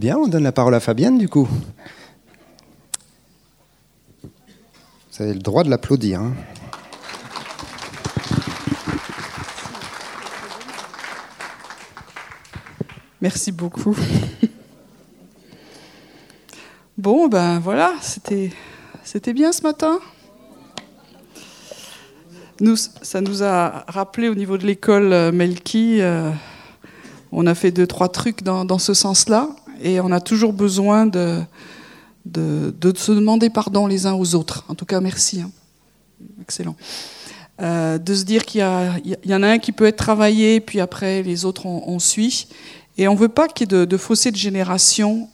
Bien, on donne la parole à Fabienne du coup. Vous avez le droit de l'applaudir. Hein. Merci beaucoup. Bon, ben voilà, c'était, c'était bien ce matin. Ça nous a rappelé au niveau de l'école euh, Melki, euh, on a fait deux, trois trucs dans, ce sens-là, et on a toujours besoin de, de, se demander pardon les uns aux autres. En tout cas, merci. Hein. Excellent. Euh, de se dire qu'il y, y, en a un qui peut être travaillé, puis après les autres on, suit. Et on ne veut pas qu'il y ait de, de fossé de génération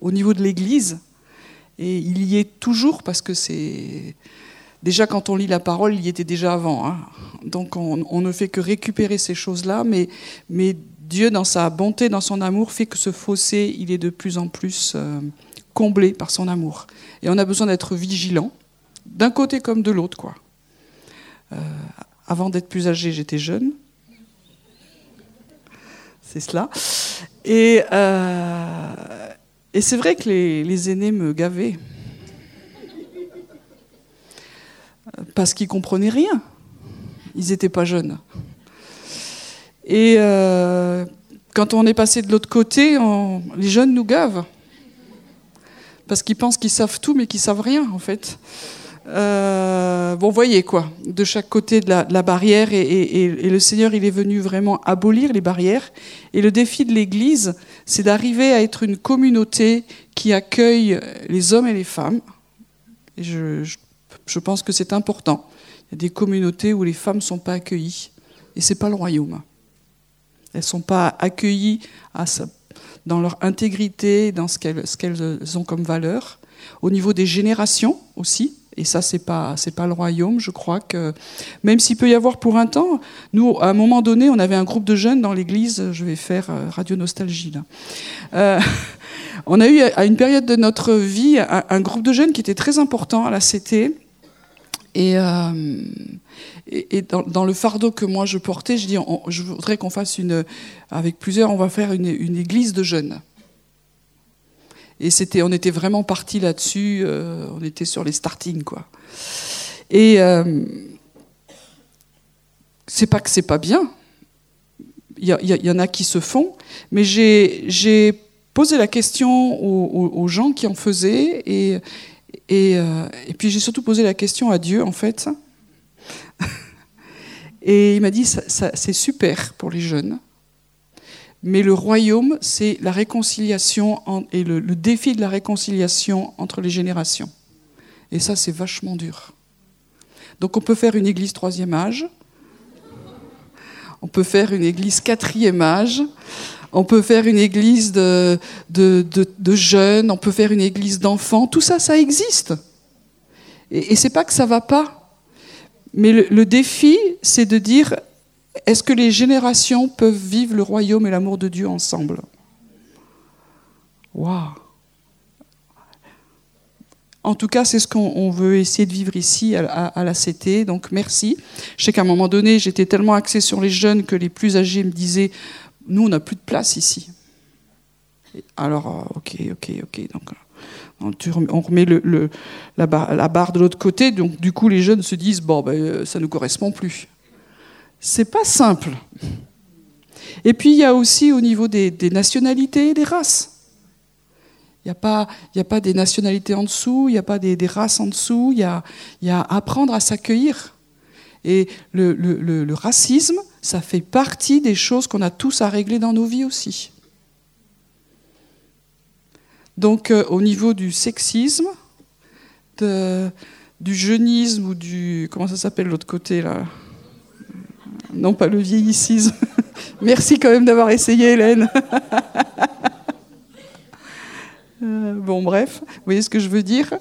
au niveau de l'Église. Et il y est toujours parce que c'est déjà quand on lit la parole, il y était déjà avant. Hein. Donc on, ne fait que récupérer ces choses-là, mais, mais Dieu, dans sa bonté, dans son amour, fait que ce fossé, il est de plus en plus euh, comblé par son amour. Et on a besoin d'être vigilant, d'un côté comme de l'autre, quoi. Euh, avant d'être plus âgé, j'étais jeune. C'est cela. Et, euh, et c'est vrai que les, aînés me gavaient. Parce qu'ils comprenaient rien. Ils n'étaient pas jeunes. Et euh, quand on est passé de l'autre côté, les jeunes nous gavent. Parce qu'ils pensent qu'ils savent tout, mais qu'ils savent rien, en fait. Euh, bon, voyez quoi, de chaque côté de la, barrière, et, le Seigneur, il est venu vraiment abolir les barrières. Et le défi de l'Église, c'est d'arriver à être une communauté qui accueille les hommes et les femmes. Et je, pense que c'est important. Il y a des communautés où les femmes ne sont pas accueillies, et c'est pas le royaume. Elles ne sont pas accueillies dans leur intégrité, dans ce qu'elles ont comme valeur. Au niveau des générations aussi, et ça, c'est pas, c'est pas le royaume. Je crois que même s'il peut y avoir pour un temps, nous, à un moment donné, on avait un groupe de jeunes dans l'église. Je vais faire euh, radio nostalgie là. Euh, on a eu à une période de notre vie un, groupe de jeunes qui était très important à la CT. Et, euh, dans, le fardeau que moi je portais, je dis, je voudrais qu'on fasse une, avec plusieurs, on va faire une, église de jeunes. Et c'était, on était vraiment parti là-dessus. Euh, on était sur les starting, quoi. Et euh, c'est pas que c'est pas bien. Il y, en a qui se font, mais j'ai posé la question aux, gens qui en faisaient, et, et, euh, et puis j'ai surtout posé la question à Dieu, en fait. et il m'a dit, c'est super pour les jeunes, mais le royaume, c'est la réconciliation et le, défi de la réconciliation entre les générations. Et ça, c'est vachement dur. Donc on peut faire une église troisième âge, on peut faire une église quatrième âge, on peut faire une église de, jeunes, on peut faire une église d'enfants, tout ça, ça existe. Et, et c'est pas que ça va pas. Mais le défi, c'est de dire est-ce que les générations peuvent vivre le royaume et l'amour de Dieu ensemble? Waouh en tout cas, c'est ce qu'on veut essayer de vivre ici à, la CT. Donc merci. Je sais qu'à un moment donné, j'étais tellement axée sur les jeunes que les plus âgés me disaient Nous, on n'a plus de place ici. Alors, euh, ok, ok, ok. Donc, euh, on remet la, barre, de l'autre côté. Donc, du coup, les jeunes se disent Bon, ben, ça ne correspond plus c'est pas simple. Et puis il y a aussi au niveau des, nationalités et des races. Il n'y a, pas, a pas des nationalités en dessous, il n'y a pas des, races en dessous, il y a, y a apprendre à s'accueillir. Et le, racisme, ça fait partie des choses qu'on a tous à régler dans nos vies aussi. Donc euh, au niveau du sexisme, du jeunisme ou du... Comment ça s'appelle l'autre côté là? Non pas le vieillissis. Merci quand même d'avoir essayé, Hélène. Euh, bon, bref, vous voyez ce que je veux dire?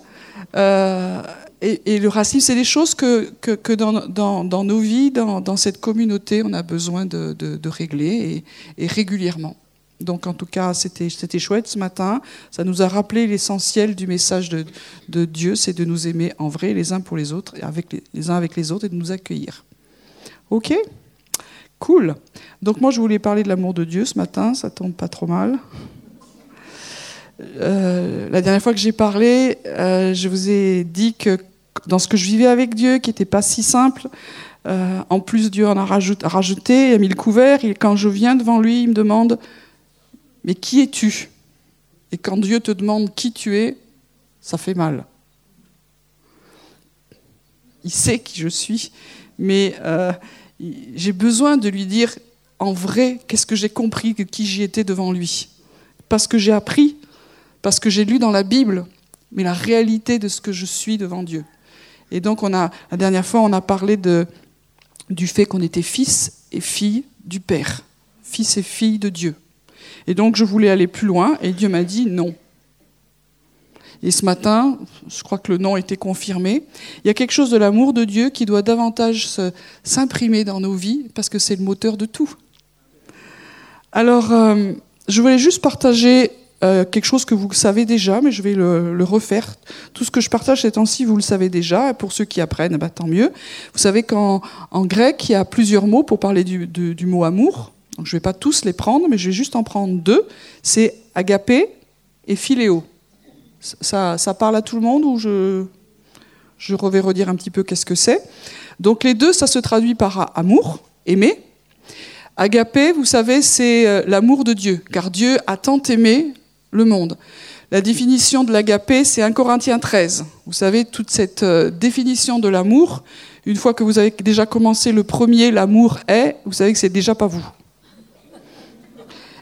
Euh, et, le racisme, c'est des choses que, dans, nos vies, dans, cette communauté, on a besoin de, régler et, régulièrement. Donc en tout cas, c'était chouette ce matin. Ça nous a rappelé l'essentiel du message de, Dieu, c'est de nous aimer en vrai les uns pour les autres, avec les, les uns avec les autres, et de nous accueillir. Ok? Cool. Donc moi, je voulais parler de l'amour de Dieu ce matin, ça tombe pas trop mal. Euh, la dernière fois que j'ai parlé, euh, je vous ai dit que dans ce que je vivais avec Dieu, qui n'était pas si simple, euh, en plus Dieu en a rajouté, rajouté, a mis le couvert, et quand je viens devant lui, il me demande, mais qui es-tu? Et quand Dieu te demande qui tu es, ça fait mal. Il sait qui je suis, mais j'ai besoin de lui dire en vrai qu'est-ce que j'ai compris qui j'y étais devant lui? Parce que j'ai appris, parce que j'ai lu dans la Bible, mais la réalité de ce que je suis devant Dieu. Et donc, on a, la dernière fois, on a parlé du fait qu'on était fils et fille du Père, fils et fille de Dieu. Et donc, je voulais aller plus loin, et Dieu m'a dit non. Et ce matin, je crois que le nom était confirmé. Il y a quelque chose de l'amour de Dieu qui doit davantage s'imprimer dans nos vies, parce que c'est le moteur de tout. Alors, euh, je voulais juste partager euh, quelque chose que vous savez déjà, mais je vais le, refaire. Tout ce que je partage ces temps-ci, vous le savez déjà. Pour ceux qui apprennent, bah, tant mieux. Vous savez qu'en grec, il y a plusieurs mots pour parler du, du mot amour. Donc, je ne vais pas tous les prendre, mais je vais juste en prendre deux. C'est agapé et philéo. Ça, ça, parle à tout le monde ou je, je vais redire un petit peu qu'est-ce que c'est. Donc les deux, ça se traduit par amour, aimer, Agapé, vous savez, c'est euh, l'amour de Dieu, car Dieu a tant aimé le monde. La définition de l'agapé, c'est 1 Corinthiens 13. Vous savez, toute cette euh, définition de l'amour, une fois que vous avez déjà commencé le premier, l'amour est, vous savez que c'est déjà pas vous.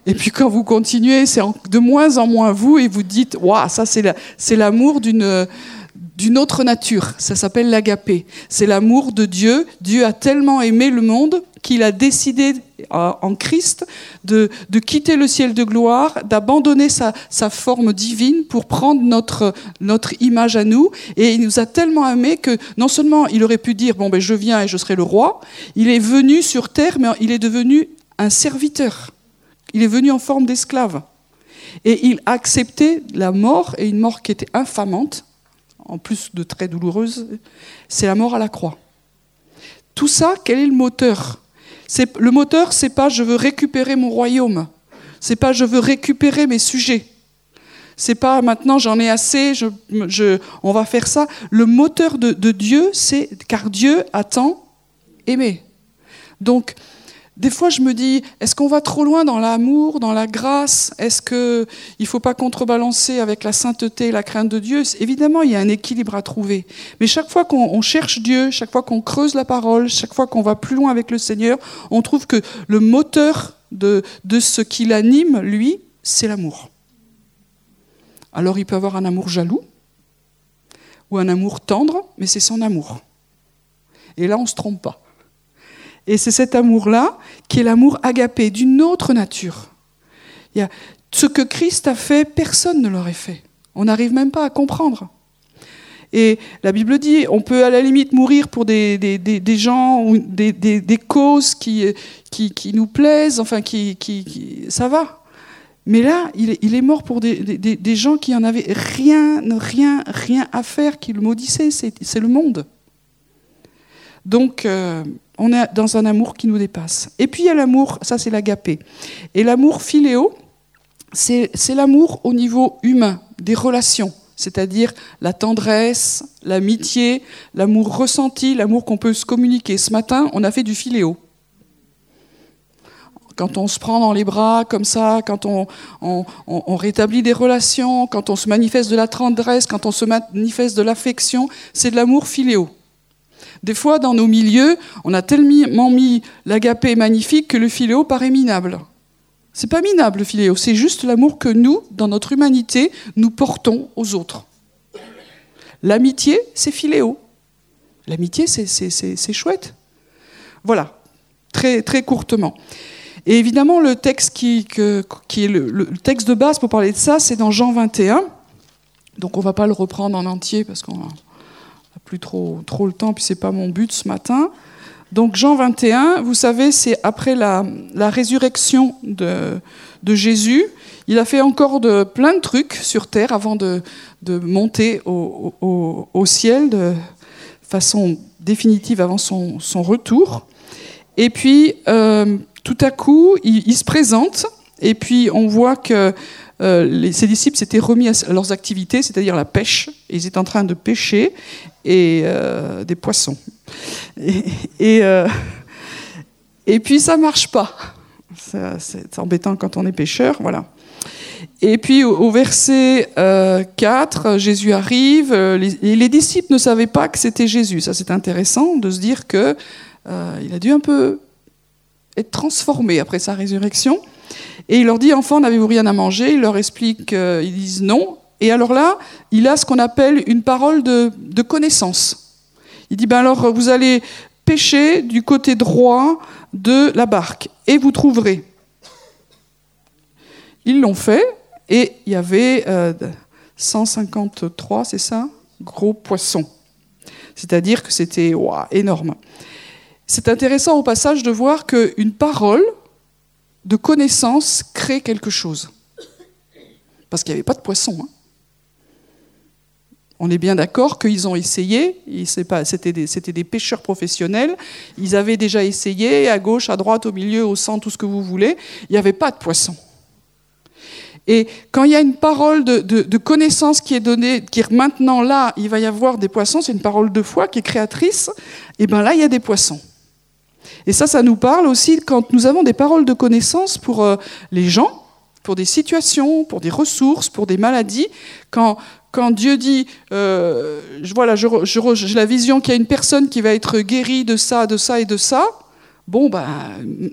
Et puis quand vous continuez, c'est de moins en moins vous, et vous dites, waouh, ça c'est l'amour d'une autre nature. Ça s'appelle l'agapé. C'est l'amour de Dieu. Dieu a tellement aimé le monde qu'il a décidé en Christ de, quitter le ciel de gloire, d'abandonner sa, forme divine pour prendre notre, image à nous. Et il nous a tellement aimés que non seulement il aurait pu dire, bon ben je viens et je serai le roi, il est venu sur terre, mais il est devenu un serviteur. Il est venu en forme d'esclave. Et il a accepté la mort, et une mort qui était infamante, en plus de très douloureuse, c'est la mort à la croix. Tout ça, quel est le moteur? Le moteur, c'est pas je veux récupérer mon royaume. C'est pas je veux récupérer mes sujets. C'est pas maintenant j'en ai assez, on va faire ça. Le moteur de, Dieu, c'est car Dieu attend aimer. Donc des fois, je me dis, est-ce qu'on va trop loin dans l'amour, dans la grâce? Est-ce qu'il ne faut pas contrebalancer avec la sainteté et la crainte de Dieu? Évidemment, il y a un équilibre à trouver. Mais chaque fois qu'on cherche Dieu, chaque fois qu'on creuse la parole, chaque fois qu'on va plus loin avec le Seigneur, on trouve que le moteur de, de ce qui l'anime, lui, c'est l'amour. Alors il peut avoir un amour jaloux ou un amour tendre, mais c'est son amour. Et là, on ne se trompe pas. Et c'est cet amour-là qui est l'amour agapé, d'une autre nature. Il y a, ce que Christ a fait, personne ne l'aurait fait. On n'arrive même pas à comprendre. Et la Bible dit, on peut à la limite mourir pour des, des, des, gens ou des, causes qui, qui, qui, nous plaisent, enfin, qui, qui, ça va. Mais là, il il est mort pour des, gens qui en avaient rien, rien, rien à faire, qui le maudissaient. C'est le monde. Donc, euh, on est dans un amour qui nous dépasse. Et puis il y a l'amour, ça c'est l'agapé. Et l'amour philéo, c'est l'amour au niveau humain, des relations, c'est-à-dire la tendresse, l'amitié, l'amour ressenti, l'amour qu'on peut se communiquer. Ce matin, on a fait du philéo. Quand on se prend dans les bras comme ça, quand on, on rétablit des relations, quand on se manifeste de la tendresse, quand on se manifeste de l'affection, c'est de l'amour philéo. Des fois, dans nos milieux, on a tellement mis l'agapé magnifique que le philéo paraît minable. C'est pas minable le philéo, c'est juste l'amour que nous, dans notre humanité, nous portons aux autres. L'amitié, c'est philéo. L'amitié, c'est chouette. Voilà, très, très courtement. Et évidemment, le texte qui, qui est le, le, texte de base pour parler de ça, c'est dans Jean 21. Donc on ne va pas le reprendre en entier parce qu'on plus trop, trop le temps, puis c'est pas mon but ce matin. Donc Jean 21, vous savez, c'est après la, la résurrection de, de, Jésus. Il a fait encore de, plein de trucs sur terre avant de, de monter au, au, ciel de façon définitive avant son, son retour. Et puis, euh, tout à coup, il, il, se présente Et puis on voit que euh, les, ses disciples s'étaient remis à leurs activités, c'est-à-dire la pêche. Ils étaient en train de pêcher et euh, des poissons. Et, et, euh, et puis ça marche pas. C'est embêtant quand on est pêcheur, voilà. Et puis au, verset euh, 4, Jésus arrive. euh, Les, les disciples ne savaient pas que c'était Jésus. Ça, c'est intéressant de se dire que euh, il a dû un peu être transformé après sa résurrection. Et il leur dit Enfants, n'avez-vous rien à manger? Il leur explique, euh, ils disent non. Et alors là, il a ce qu'on appelle une parole de, connaissance. Il dit ben alors, vous allez pêcher du côté droit de la barque et vous trouverez. Ils l'ont fait et il y avait euh, 153, c'est ça? Gros poissons. C'est-à-dire que c'était énorme. C'est intéressant au passage de voir qu'une parole de connaissance crée quelque chose. Parce qu'il n'y avait pas de poissons. hein. On est bien d'accord qu'ils ont essayé, c'était des, pêcheurs professionnels, ils avaient déjà essayé à gauche, à droite, au milieu, au centre, tout ce que vous voulez, il n'y avait pas de poissons. Et quand il y a une parole de connaissance qui est donnée, qui est maintenant là, il va y avoir des poissons, c'est une parole de foi qui est créatrice, et bien là, il y a des poissons. Et ça, ça nous parle aussi quand nous avons des paroles de connaissance pour euh, les gens, pour des situations, pour des ressources, pour des maladies. Quand, quand Dieu dit, euh, voilà, re- je j'ai la vision qu'il y a une personne qui va être guérie de ça, de ça et de ça, bon, ben,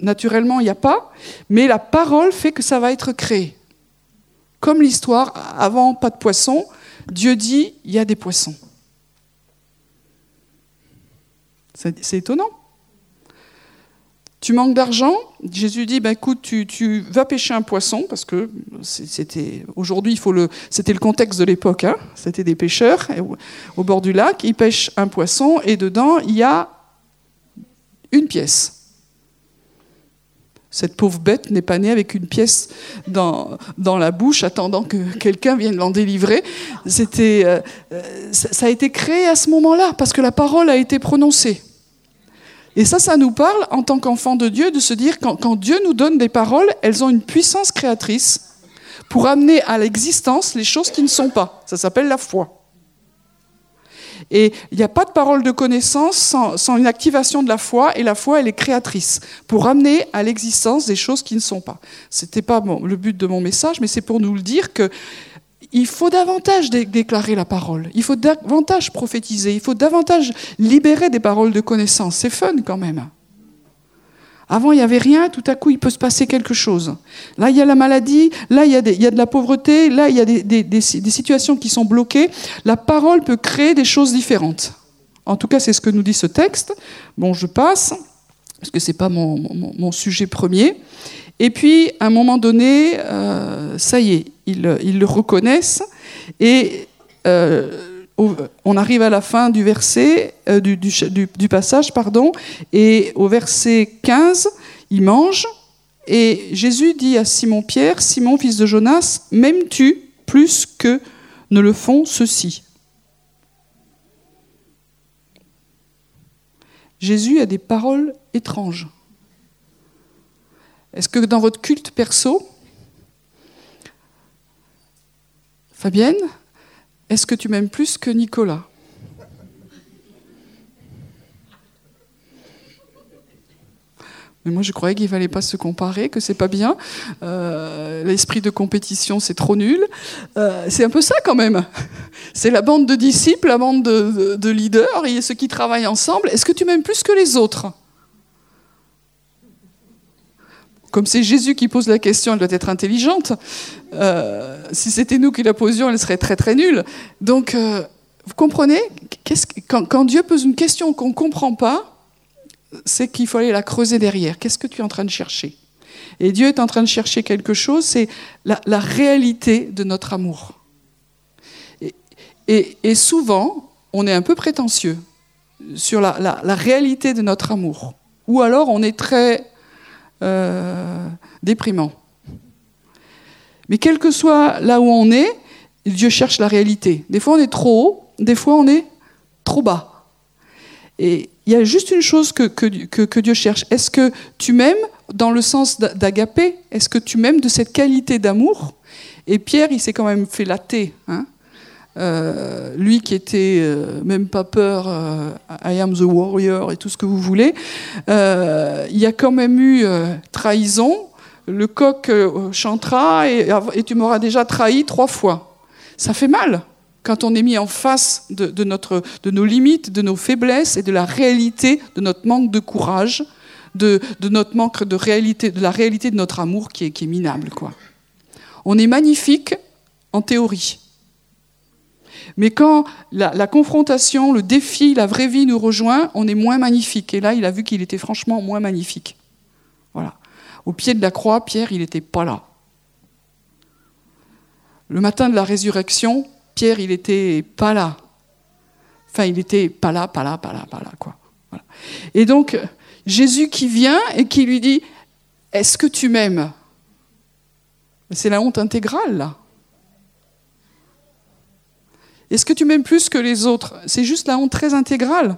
naturellement, il n'y a pas, mais la parole fait que ça va être créé. Comme l'histoire, avant pas de poissons, Dieu dit, il y a des poissons. C'est étonnant. Tu manques d'argent Jésus dit ben écoute, tu, vas pêcher un poisson parce que c'était aujourd'hui il faut le c'était le contexte de l'époque. hein. C'était des pêcheurs au, bord du lac, ils pêchent un poisson et dedans il y a une pièce. Cette pauvre bête n'est pas née avec une pièce dans, la bouche attendant que quelqu'un vienne l'en délivrer. C'était, euh, euh, ça a été créé à ce moment-là parce que la parole a été prononcée. Et ça, ça nous parle en tant qu'enfants de Dieu de se dire quand, Dieu nous donne des paroles, elles ont une puissance créatrice pour amener à l'existence les choses qui ne sont pas. Ça s'appelle la foi. Et il n'y a pas de parole de connaissance sans, sans une activation de la foi, et la foi, elle est créatrice, pour amener à l'existence des choses qui ne sont pas. Ce n'était pas le but de mon message, mais c'est pour nous le dire que il faut davantage dé- déclarer la parole, il faut davantage prophétiser, il faut davantage libérer des paroles de connaissance. C'est fun quand même. Avant, il n'y avait rien, tout à coup, il peut se passer quelque chose. Là, il y a la maladie, là, il y a, il y a de la pauvreté, là, il y a des, situations qui sont bloquées. La parole peut créer des choses différentes. En tout cas, c'est ce que nous dit ce texte. Bon, je passe, parce que ce n'est pas mon sujet premier. Et puis, à un moment donné, euh, ça y est, ils, ils le reconnaissent. Et euh, on arrive à la fin du verset, euh, du, passage, pardon, et au verset 15, il mange. Et Jésus dit à Simon-Pierre, Simon, fils de Jonas, m'aimes-tu plus que ne le font ceux-ci? Jésus a des paroles étranges. Est-ce que dans votre culte perso, Fabienne, est-ce que tu m'aimes plus que Nicolas Mais moi, je croyais qu'il ne fallait pas se comparer, que c'est pas bien. Euh, L'esprit de compétition, c'est trop nul. Euh, c'est un peu ça quand même. C'est la bande de disciples, la bande de, de- de leaders, et ceux qui travaillent ensemble. Est-ce que tu m'aimes plus que les autres Comme c'est Jésus qui pose la question, elle doit être intelligente. Euh, si c'était nous qui la posions, elle serait très très nulle. Donc, euh, vous comprenez quand, quand Dieu pose une question qu'on ne comprend pas, c'est qu'il faut aller la creuser derrière. Qu'est-ce que tu es en train de chercher? Et Dieu est en train de chercher quelque chose, c'est la, réalité de notre amour. Et, souvent, on est un peu prétentieux sur la- la réalité de notre amour. Ou alors, on est très euh, déprimant. Mais quel que soit là où on est, Dieu cherche la réalité. Des fois, on est trop haut, des fois, on est trop bas. Et il y a juste une chose que, que, que- Dieu cherche. Est-ce que tu m'aimes dans le sens d'agapé? Est-ce que tu m'aimes de cette qualité d'amour? Et Pierre, il s'est quand même fait latter. Hein euh, lui qui était euh, même pas peur, euh, I am the warrior et tout ce que vous voulez, il y a quand même eu trahison. Le coq chantera et, tu m'auras déjà trahi trois fois. Ça fait mal quand on est mis en face de, notre, de nos limites, de nos faiblesses et de la réalité de notre manque de courage, de, notre manque de réalité, de la réalité de notre amour qui est, qui est minable. Quoi. On est magnifique en théorie. Mais quand la, confrontation, le défi, la vraie vie nous rejoint, on est moins magnifique. Et là, il a vu qu'il était franchement moins magnifique. Voilà. Au pied de la croix, Pierre, il n'était pas là. Le matin de la résurrection, Pierre, il n'était pas là. Enfin, il n'était pas là, pas là, pas là, pas là, quoi. Et donc, Jésus qui vient et qui lui dit Est-ce que tu m'aimes? C'est la honte intégrale, là. Est-ce que tu m'aimes plus que les autres? C'est juste la honte très intégrale.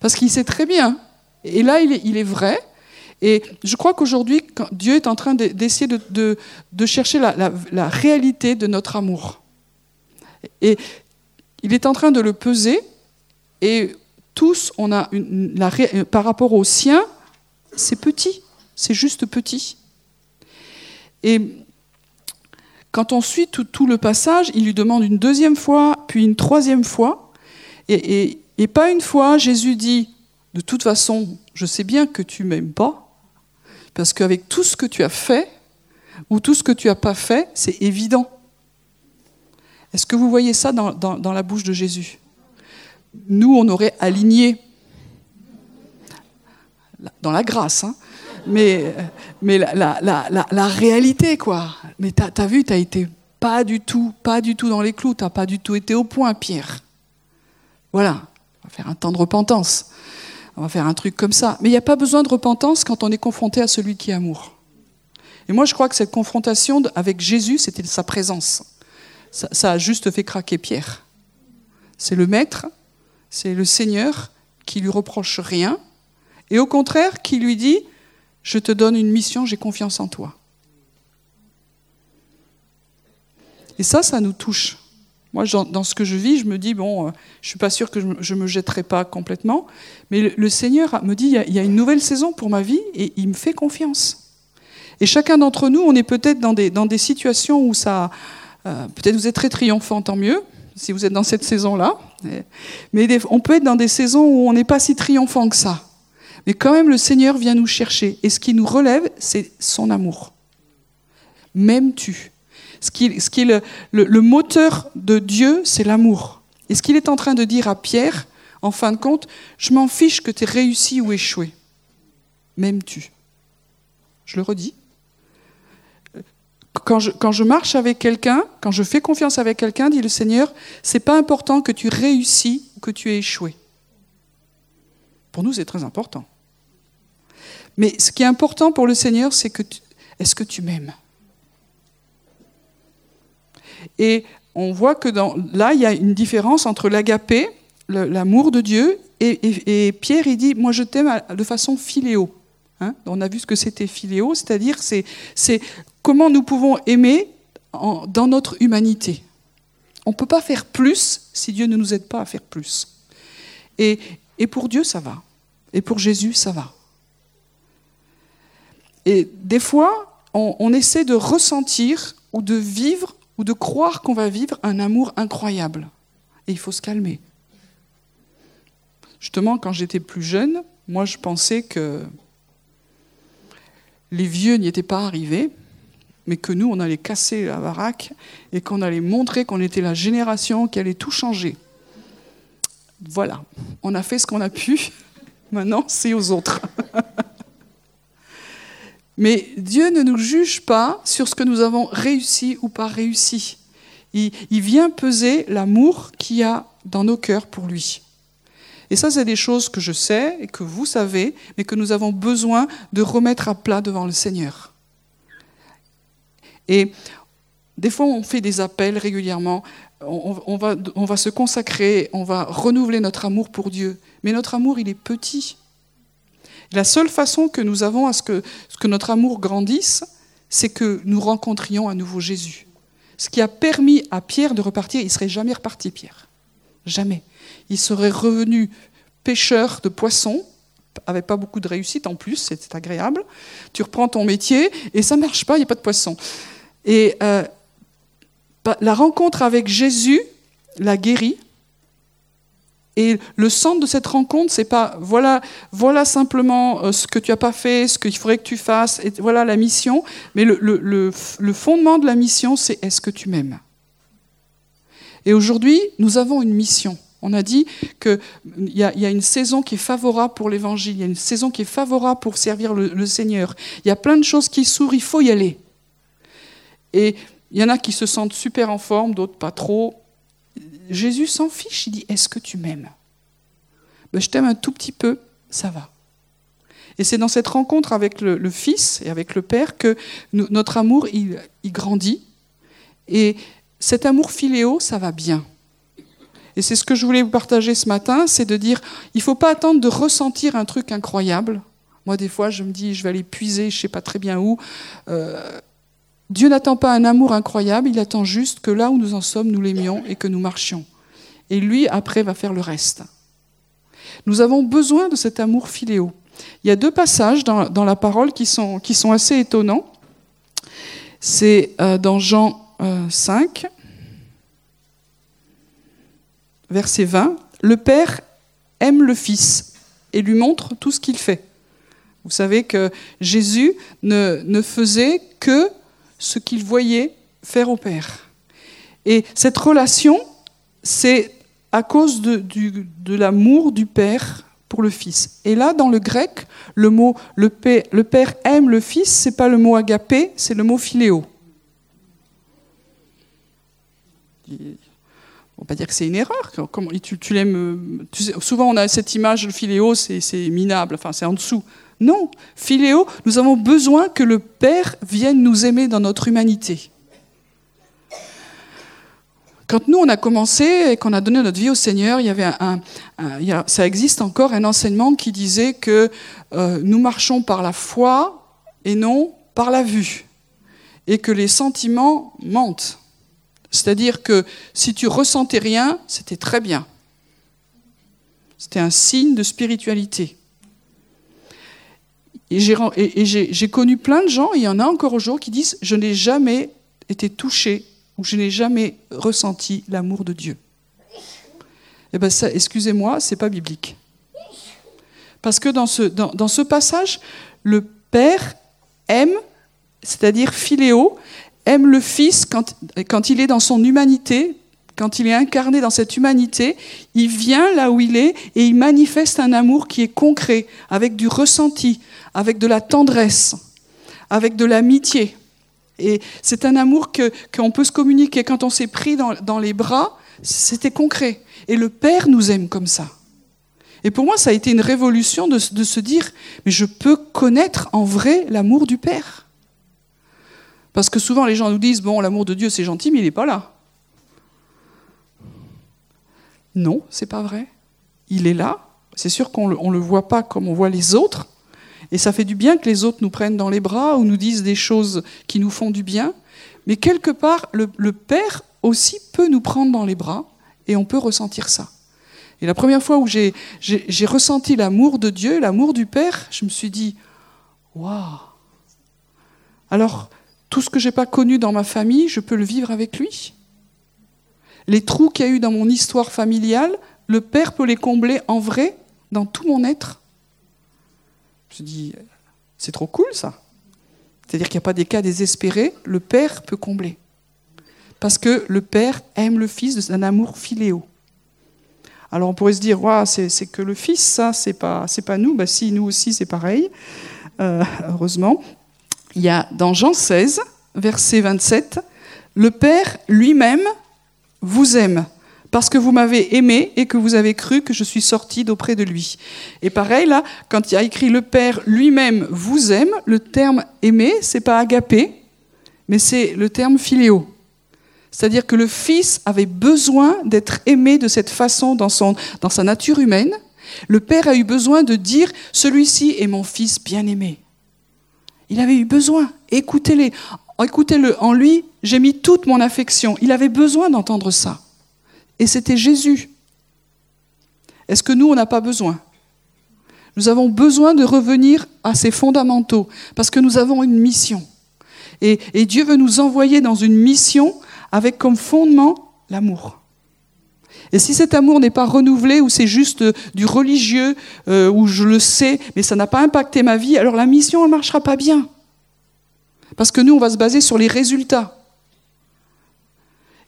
Parce qu'il sait très bien. Et là, il est, vrai. Et je crois qu'aujourd'hui, Dieu est en train d'essayer de, chercher la, réalité de notre amour. Et il est en train de le peser. Et tous, on a une, par rapport au sien, c'est petit. C'est juste petit. Et quand on suit tout, le passage, il lui demande une deuxième fois, puis une troisième fois. Et, pas une fois, Jésus dit, de toute façon, je sais bien que tu m'aimes pas, parce qu'avec tout ce que tu as fait, ou tout ce que tu n'as pas fait, c'est évident. Est-ce que vous voyez ça dans, la bouche de Jésus? Nous, on aurait aligné dans la grâce, hein, mais, la, réalité, quoi. Mais t'as as vu, t'as été pas du tout, pas du tout dans les clous, t'as pas du tout été au point, Pierre. Voilà, on va faire un temps de repentance. On va faire un truc comme ça. Mais il n'y a pas besoin de repentance quand on est confronté à celui qui est amour. Et moi, je crois que cette confrontation avec Jésus, c'était sa présence. Ça, ça a juste fait craquer Pierre. C'est le Maître, c'est le Seigneur qui lui reproche rien, et au contraire qui lui dit je te donne une mission, j'ai confiance en toi. Et ça, ça nous touche. Moi, dans ce que je vis, je me dis, bon, euh, je ne suis pas sûr que je ne me jetterai pas complètement, mais le Seigneur me dit, il y a une nouvelle saison pour ma vie et il me fait confiance. Et chacun d'entre nous, on est peut-être dans des, dans des situations où ça... Euh, peut-être vous êtes très triomphant, tant mieux, si vous êtes dans cette saison-là. Mais on peut être dans des saisons où on n'est pas si triomphant que ça. Mais quand même, le Seigneur vient nous chercher. Et ce qui nous relève, c'est son amour. M'aimes-tu? Ce qui, le, moteur de Dieu, c'est l'amour. Et ce qu'il est en train de dire à Pierre, en fin de compte, je m'en fiche que tu aies réussi ou échoué. M'aimes-tu? Je le redis. Quand je, quand je marche avec quelqu'un, quand je fais confiance avec quelqu'un, dit le Seigneur, c'est pas important que tu réussis ou que tu aies échoué. Pour nous, c'est très important. Mais ce qui est important pour le Seigneur, c'est que est-ce que tu m'aimes? Et on voit que là, il y a une différence entre l'agapé, l'amour de Dieu, et, Pierre, il dit, moi je t'aime de façon filéo. Hein on a vu ce que c'était filéo, c'est-à-dire c'est, comment nous pouvons aimer dans notre humanité. On ne peut pas faire plus si Dieu ne nous aide pas à faire plus. Et pour Dieu, ça va. Et pour Jésus, ça va. Et des fois, on, essaie de ressentir ou de vivre ou de croire qu'on va vivre un amour incroyable. Et il faut se calmer. Justement, quand j'étais plus jeune, moi je pensais que les vieux n'y étaient pas arrivés, mais que nous, on allait casser la baraque et qu'on allait montrer qu'on était la génération qui allait tout changer. Voilà, on a fait ce qu'on a pu, maintenant c'est aux autres. Mais Dieu ne nous juge pas sur ce que nous avons réussi ou pas réussi. Il, vient peser l'amour qu'il y a dans nos cœurs pour lui. Et ça, c'est des choses que je sais et que vous savez, mais que nous avons besoin de remettre à plat devant le Seigneur. Et des fois, on fait des appels régulièrement, on, va, se consacrer, on va renouveler notre amour pour Dieu. Mais notre amour, il est petit. La seule façon que nous avons à ce que, notre amour grandisse, c'est que nous rencontrions à nouveau Jésus. Ce qui a permis à Pierre de repartir, il ne serait jamais reparti, Pierre. Jamais. Il serait revenu pêcheur de poissons, avec pas beaucoup de réussite en plus, c'est agréable. Tu reprends ton métier et ça marche pas, il n'y a pas de poisson. Et euh, bah, la rencontre avec Jésus l'a guéri. Et le centre de cette rencontre, c'est pas voilà, voilà simplement euh, ce que tu as pas fait, ce qu'il faudrait que tu fasses, voilà la mission. Mais le, fondement de la mission, c'est est-ce que tu m'aimes? Et aujourd'hui, nous avons une mission. On a dit qu'il y, y, a une saison qui est favorable pour l'évangile, il y a une saison qui est favorable pour servir le, Seigneur. Il y a plein de choses qui s'ouvrent, il faut y aller. Et il y en a qui se sentent super en forme, d'autres pas trop. Jésus s'en fiche, il dit Est-ce que tu m'aimes? Ben, Je t'aime un tout petit peu, ça va. Et c'est dans cette rencontre avec le, Fils et avec le Père que notre amour, il, il grandit. Et cet amour filéo, ça va bien. Et c'est ce que je voulais vous partager ce matin, c'est de dire, il ne faut pas attendre de ressentir un truc incroyable. Moi, des fois, je me dis, je vais aller puiser, je ne sais pas très bien où. Euh, Dieu n'attend pas un amour incroyable, il attend juste que là où nous en sommes, nous l'aimions et que nous marchions. Et lui, après, va faire le reste. Nous avons besoin de cet amour filéo. Il y a deux passages dans, la parole qui sont, assez étonnants. C'est euh, dans Jean euh, 5, verset 20, le Père aime le Fils et lui montre tout ce qu'il fait. Vous savez que Jésus ne faisait que ce qu'il voyait faire au Père. Et cette relation, c'est à cause de, de l'amour du Père pour le Fils. Et là, dans le grec, le mot le Père, le père aime le Fils, c'est pas le mot agapé, c'est le mot philéo. On va pas dire que c'est une erreur. Comment, tu, tu souvent, on a cette image, le philéo, c'est minable, enfin, c'est en dessous. Non, philéo, nous avons besoin que le Père vienne nous aimer dans notre humanité. Quand nous, on a commencé et qu'on a donné notre vie au Seigneur, il y avait un, ça existe encore un enseignement qui disait que euh, nous marchons par la foi et non par la vue, et que les sentiments mentent. C'est-à-dire que si tu ressentais rien, c'était très bien. C'était un signe de spiritualité. Et j'ai connu plein de gens, il y en a encore aujourd'hui, qui disent Je n'ai jamais été touché ou je n'ai jamais ressenti l'amour de Dieu. Eh bien, ça, excusez-moi, c'est pas biblique. Parce que dans ce, passage, le Père aime, c'est-à-dire philéo, aime le Fils quand il est dans son humanité, quand il est incarné dans cette humanité, il vient là où il est et il manifeste un amour qui est concret, avec du ressenti, avec de la tendresse, avec de l'amitié. Et c'est un amour qu'on peut se communiquer. Quand on s'est pris dans, dans les bras, c'était concret. Et le Père nous aime comme ça. Et pour moi, ça a été une révolution de, de se dire, mais je peux connaître en vrai l'amour du Père. Parce que souvent les gens nous disent, bon, l'amour de Dieu c'est gentil, mais il n'est pas là. Non, c'est pas vrai. Il est là. C'est sûr qu'on ne le voit pas comme on voit les autres. Et ça fait du bien que les autres nous prennent dans les bras ou nous disent des choses qui nous font du bien. Mais quelque part, le, Père aussi peut nous prendre dans les bras et on peut ressentir ça. Et la première fois où j'ai ressenti l'amour de Dieu, l'amour du Père, je me suis dit, waouh Alors, tout ce que j'ai pas connu dans ma famille, je peux le vivre avec lui. Les trous qu'il y a eu dans mon histoire familiale, le Père peut les combler en vrai dans tout mon être. Je dis, c'est trop cool ça. C'est-à-dire qu'il n'y a pas des cas désespérés, le Père peut combler. Parce que le Père aime le Fils d'un amour filéo. Alors on pourrait se dire, c'est que le Fils, ça, c'est pas, pas nous. Bah si, nous aussi, c'est pareil, euh, heureusement. Il y a dans Jean 16, verset 27, le Père lui-même vous aime parce que vous m'avez aimé et que vous avez cru que je suis sorti d'auprès de lui. Et pareil, là, quand il y a écrit le Père lui-même vous aime, le terme aimer, c'est pas agapé, mais c'est le terme philéo. C'est-à-dire que le Fils avait besoin d'être aimé de cette façon dans, son, dans sa nature humaine, Le Père a eu besoin de dire, celui-ci est mon fils bien-aimé. Il avait eu besoin, écoutez-les, écoutez-le, en lui, j'ai mis toute mon affection. Il avait besoin d'entendre ça. Et c'était Jésus. Est-ce que nous, on n'a pas besoin? Nous avons besoin de revenir à ces fondamentaux, parce que nous avons une mission. Et, Dieu veut nous envoyer dans une mission avec comme fondement l'amour. Et si cet amour n'est pas renouvelé, ou c'est juste du religieux, euh, où je le sais, mais ça n'a pas impacté ma vie, alors la mission ne marchera pas bien. Parce que nous, on va se baser sur les résultats.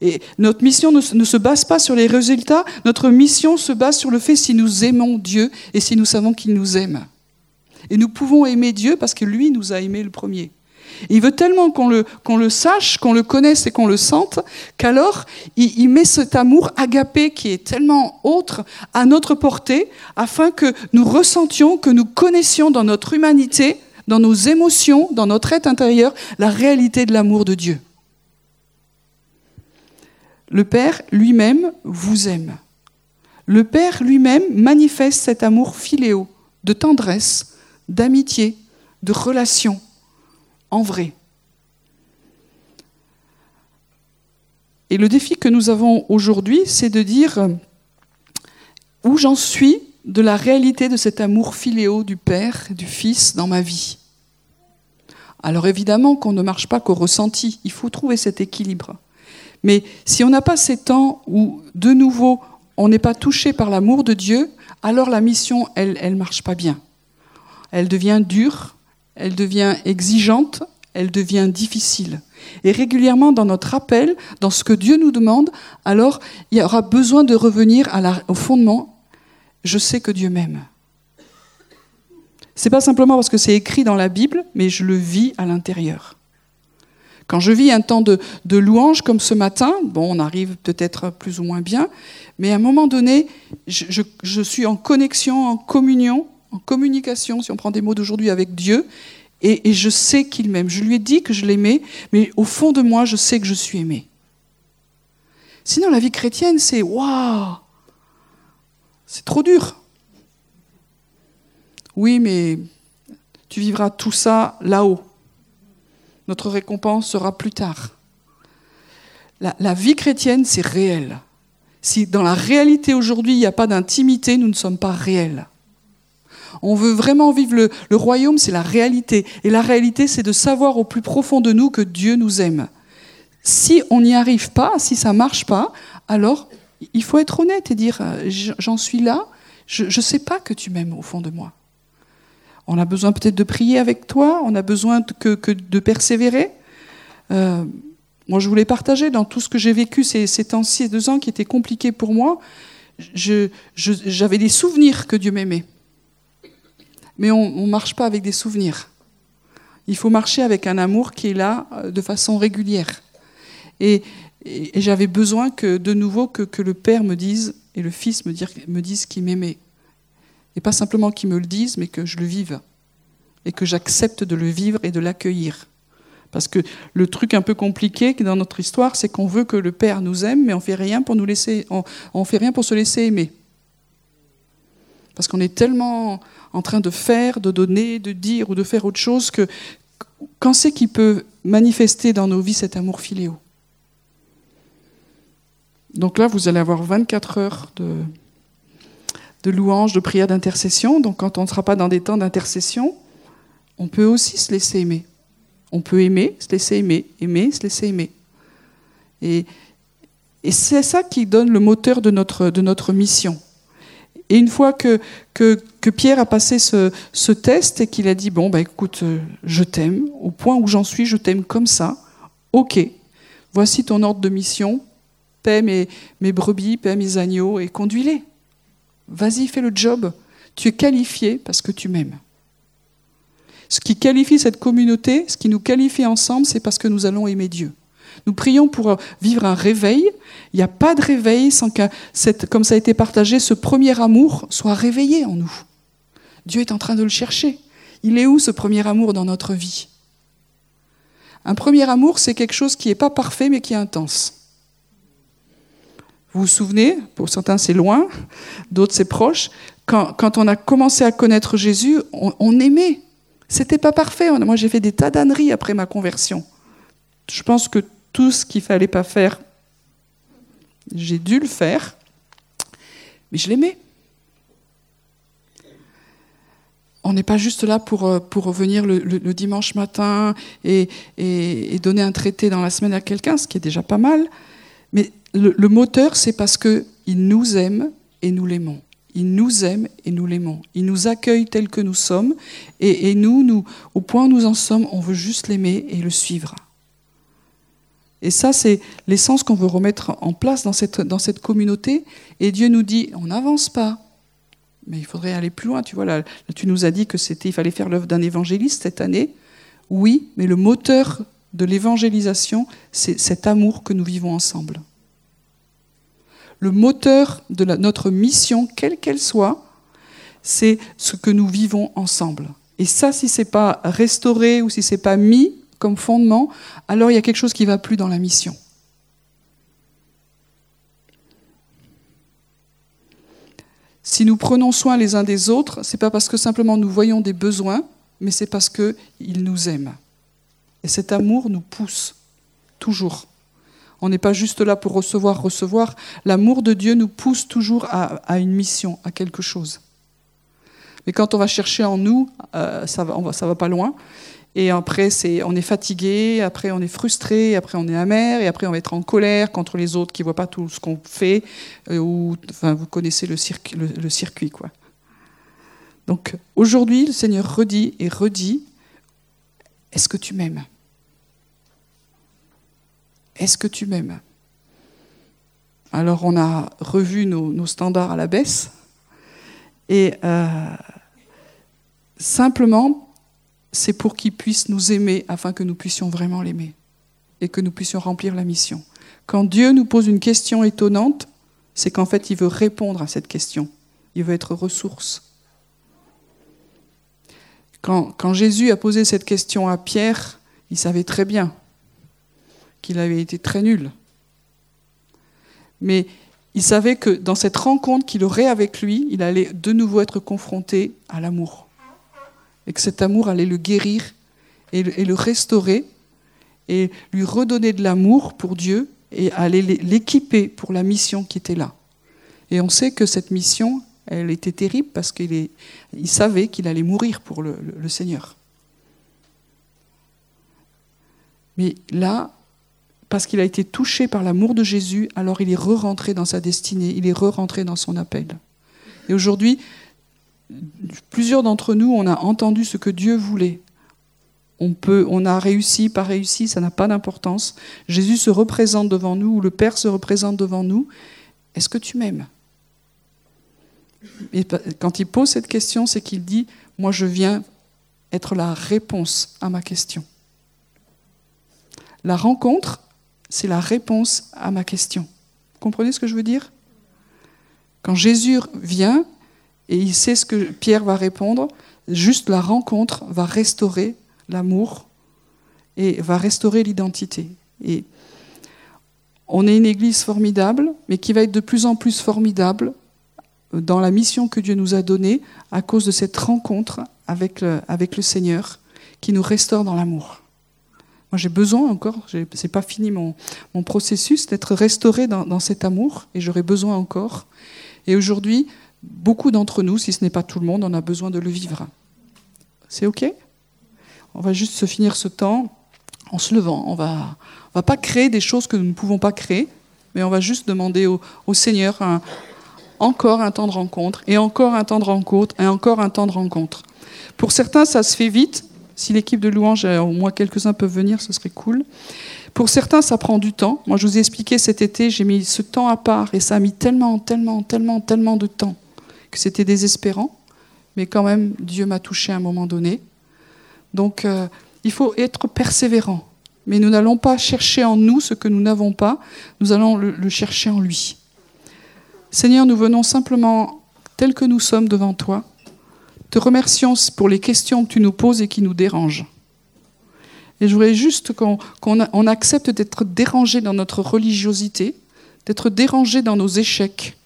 Et notre mission ne, se base pas sur les résultats, notre mission se base sur le fait si nous aimons Dieu et si nous savons qu'il nous aime. Et nous pouvons aimer Dieu parce que lui nous a aimés le premier. Il veut tellement qu'on le, le sache, qu'on le connaisse et qu'on le sente, qu'alors il, met cet amour agapé qui est tellement autre à notre portée, afin que nous ressentions, que nous connaissions dans notre humanité, dans nos émotions, dans notre être intérieur, la réalité de l'amour de Dieu. Le Père lui-même vous aime. Le Père lui-même manifeste cet amour filéo, de tendresse, d'amitié, de relation en vrai. Et le défi que nous avons aujourd'hui, c'est de dire où j'en suis de la réalité de cet amour filéo du Père, du Fils dans ma vie. Alors évidemment qu'on ne marche pas qu'au ressenti, il faut trouver cet équilibre. Mais si on n'a pas ces temps où, de nouveau, on n'est pas touché par l'amour de Dieu, alors la mission, elle ne marche pas bien. Elle devient dure, elle devient exigeante, elle devient difficile. Et régulièrement dans notre appel, dans ce que Dieu nous demande, alors il y aura besoin de revenir au fondement. Je sais que Dieu m'aime. C'est pas simplement parce que c'est écrit dans la Bible, mais je le vis à l'intérieur. Quand je vis un temps de, de, louange comme ce matin, bon, on arrive peut-être plus ou moins bien, mais à un moment donné, je, suis en connexion, en communion, en communication, si on prend des mots d'aujourd'hui, avec Dieu, et, et je sais qu'il m'aime. Je lui ai dit que je l'aimais, mais au fond de moi, je sais que je suis aimé. Sinon, la vie chrétienne, c'est waouh, c'est trop dur. Oui, mais tu vivras tout ça là-haut. Notre récompense sera plus tard. La, vie chrétienne, c'est réel. Si dans la réalité aujourd'hui, il n'y a pas d'intimité, nous ne sommes pas réels. On veut vraiment vivre le, royaume, c'est la réalité. Et la réalité, c'est de savoir au plus profond de nous que Dieu nous aime. Si on n'y arrive pas, si ça marche pas, alors il faut être honnête et dire j'en suis là, je ne sais pas que tu m'aimes au fond de moi. On a besoin peut-être de prier avec toi, on a besoin que, de persévérer. Euh, moi, je voulais partager dans tout ce que j'ai vécu ces, ces temps-ci, ces deux ans qui étaient compliqués pour moi. J'avais des souvenirs que Dieu m'aimait. Mais on ne marche pas avec des souvenirs. Il faut marcher avec un amour qui est là de façon régulière. Et, j'avais besoin que, de nouveau, que, que, le Père me dise et le Fils me, dire, me dise qu'il m'aimait. Et pas simplement qu'il me le dise, mais que je le vive. Et que j'accepte de le vivre et de l'accueillir. Parce que le truc un peu compliqué dans notre histoire, c'est qu'on veut que le Père nous aime, mais on fait rien pour nous laisser, on fait rien pour se laisser aimer. Parce qu'on est tellement en train de faire, de donner, de dire ou de faire autre chose que quand c'est qui peut manifester dans nos vies cet amour filéo Donc là, vous allez avoir 24 heures de, de louange, de prière, d'intercession. Donc quand on ne sera pas dans des temps d'intercession, on peut aussi se laisser aimer. On peut aimer, se laisser aimer, aimer, se laisser aimer. Et, et c'est ça qui donne le moteur de notre, mission. Et une fois que, Pierre a passé ce, test et qu'il a dit, bon, bah, écoute, je t'aime, au point où j'en suis, je t'aime comme ça, ok, voici ton ordre de mission, paie mes, mes brebis, paie mes agneaux et conduis-les. Vas-y, fais le job. Tu es qualifié parce que tu m'aimes. Ce qui qualifie cette communauté, ce qui nous qualifie ensemble, c'est parce que nous allons aimer Dieu. Nous prions pour vivre un réveil. Il n'y a pas de réveil sans que, comme ça a été partagé, ce premier amour soit réveillé en nous. Dieu est en train de le chercher. Il est où ce premier amour dans notre vie? Un premier amour, c'est quelque chose qui n'est pas parfait, mais qui est intense. Vous vous souvenez, pour certains c'est loin, d'autres c'est proche, quand, on a commencé à connaître Jésus, on, on aimait. C'était pas parfait. Moi, j'ai fait des tas d'âneries après ma conversion. Je pense que tout ce qu'il fallait pas faire, j'ai dû le faire, mais je l'aimais. On n'est pas juste là pour, euh, pour venir le, dimanche matin et, et, donner un traité dans la semaine à quelqu'un, ce qui est déjà pas mal. Mais le, moteur, c'est parce qu'il nous aime et nous l'aimons. Il nous aime et nous l'aimons. Il nous accueille tel que nous sommes. Et, nous, au point où nous en sommes, on veut juste l'aimer et le suivre. Et ça, c'est l'essence qu'on veut remettre en place dans cette, dans cette communauté. Et Dieu nous dit, on n'avance pas. Mais il faudrait aller plus loin. Tu vois, tu nous as dit que c'était, il fallait faire l'œuvre d'un évangéliste cette année. Oui, mais le moteur de l'évangélisation, c'est cet amour que nous vivons ensemble le moteur de notre mission, quelle qu'elle soit, c'est ce que nous vivons ensemble. Et ça, si c'est pas restauré ou si c'est pas mis comme fondement, alors il y a quelque chose qui va plus dans la mission. Si nous prenons soin les uns des autres, c'est pas parce que simplement nous voyons des besoins, mais c'est parce qu'ils nous aiment. Et cet amour nous pousse toujours. On n'est pas juste là pour recevoir, recevoir. L'amour de Dieu nous pousse toujours à, une mission, à quelque chose. Mais quand on va chercher en nous, euh, ça va, va pas loin. Et après, on est fatigué, après on est frustré, après on est amer, et après on va être en colère contre les autres qui voient pas tout ce qu'on fait. Euh, enfin, vous connaissez le, circuit. Donc aujourd'hui, le Seigneur redit et redit Est-ce que tu m'aimes? Est-ce que tu m'aimes? Alors on a revu nos, standards à la baisse et euh, simplement c'est pour qu'il puisse nous aimer afin que nous puissions vraiment l'aimer et que nous puissions remplir la mission. Quand Dieu nous pose une question étonnante, c'est qu'en fait il veut répondre à cette question. Il veut être ressource. Quand, quand Jésus a posé cette question à Pierre, il savait très bien qu'il avait été très nul. Mais il savait que dans cette rencontre qu'il aurait avec lui, il allait de nouveau être confronté à l'amour. Et que cet amour allait le guérir et le restaurer et lui redonner de l'amour pour Dieu et aller l'équiper pour la mission qui était là. Et on sait que cette mission, elle était terrible parce qu'il il savait qu'il allait mourir pour le, le Seigneur. Mais là, parce qu'il a été touché par l'amour de Jésus, alors il est re-rentré dans sa destinée, il est re-rentré dans son appel. Et aujourd'hui, plusieurs d'entre nous, on a entendu ce que Dieu voulait. On, peut, on a réussi, pas réussi, ça n'a pas d'importance. Jésus se représente devant nous, ou le Père se représente devant nous. Est-ce que tu m'aimes? Quand il pose cette question, c'est qu'il dit, moi je viens être la réponse à ma question. La rencontre, c'est la réponse à ma question. Vous comprenez ce que je veux dire? Quand Jésus vient et il sait ce que Pierre va répondre, juste la rencontre va restaurer l'amour et va restaurer l'identité. Et on est une église formidable, mais qui va être de plus en plus formidable dans la mission que Dieu nous a donnée à cause de cette rencontre avec le, avec le Seigneur qui nous restaure dans l'amour. Moi, j'ai besoin encore, c'est pas fini mon, mon processus, d'être restauré dans, dans, cet amour, et j'aurai besoin encore. Et aujourd'hui, beaucoup d'entre nous, si ce n'est pas tout le monde, on a besoin de le vivre. C'est OK? On va juste se finir ce temps en se levant. On va, on va pas créer des choses que nous ne pouvons pas créer, mais on va juste demander au, au Seigneur un, encore un temps de rencontre, et encore un temps de rencontre, et encore un temps de rencontre. Pour certains, ça se fait vite, si l'équipe de louange, euh, au moins quelques-uns peuvent venir, ce serait cool. Pour certains, ça prend du temps. Moi, je vous ai expliqué cet été, j'ai mis ce temps à part et ça a mis tellement, tellement, tellement, tellement de temps que c'était désespérant. Mais quand même, Dieu m'a touché à un moment donné. Donc, euh, il faut être persévérant. Mais nous n'allons pas chercher en nous ce que nous n'avons pas, nous allons le chercher en lui. Seigneur, nous venons simplement tels que nous sommes devant toi te remercions pour les questions que tu nous poses et qui nous dérangent. Et je voudrais juste qu'on accepte d'être dérangé dans notre religiosité, d'être dérangé dans nos échecs,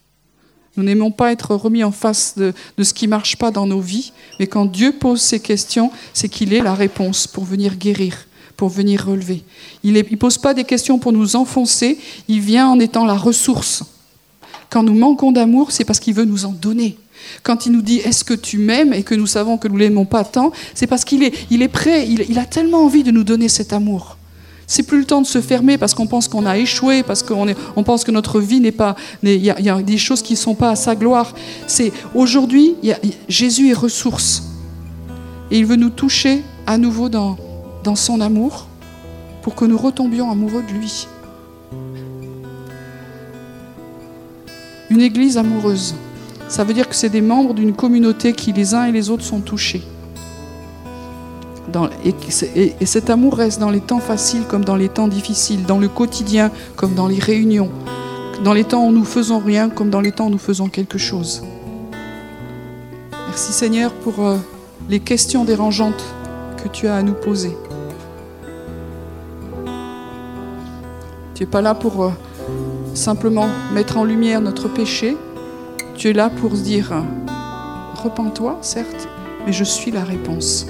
Nous n'aimons pas être remis en face de, ce qui ne marche pas dans nos vies, mais quand Dieu pose ces questions, c'est qu'il est la réponse pour venir guérir, pour venir relever. Il ne pose pas des questions pour nous enfoncer, il vient en étant la ressource. Quand nous manquons d'amour, c'est parce qu'il veut nous en donner. Quand il nous dit Est-ce que tu m'aimes et que nous savons que nous l'aimons pas tant, c'est parce qu'il est, il est prêt, il a tellement envie de nous donner cet amour. C'est plus le temps de se fermer parce qu'on pense qu'on a échoué, parce qu'on on pense que notre vie n'est pas. Il y, a des choses qui ne sont pas à sa gloire. C'est aujourd'hui, Jésus est ressource. Et il veut nous toucher à nouveau dans, dans son amour pour que nous retombions amoureux de lui. Une église amoureuse, ça veut dire que c'est des membres d'une communauté qui les uns et les autres sont touchés et, cet amour reste dans les temps faciles comme dans les temps difficiles, dans le quotidien comme dans les réunions, dans les temps où nous faisons rien comme dans les temps où nous faisons quelque chose. Merci Seigneur pour euh, les questions dérangeantes que tu as à nous poser. Tu n'es pas là pour euh, simplement mettre en lumière notre péché. Tu es là pour dire, repens-toi, certes, mais je suis la réponse.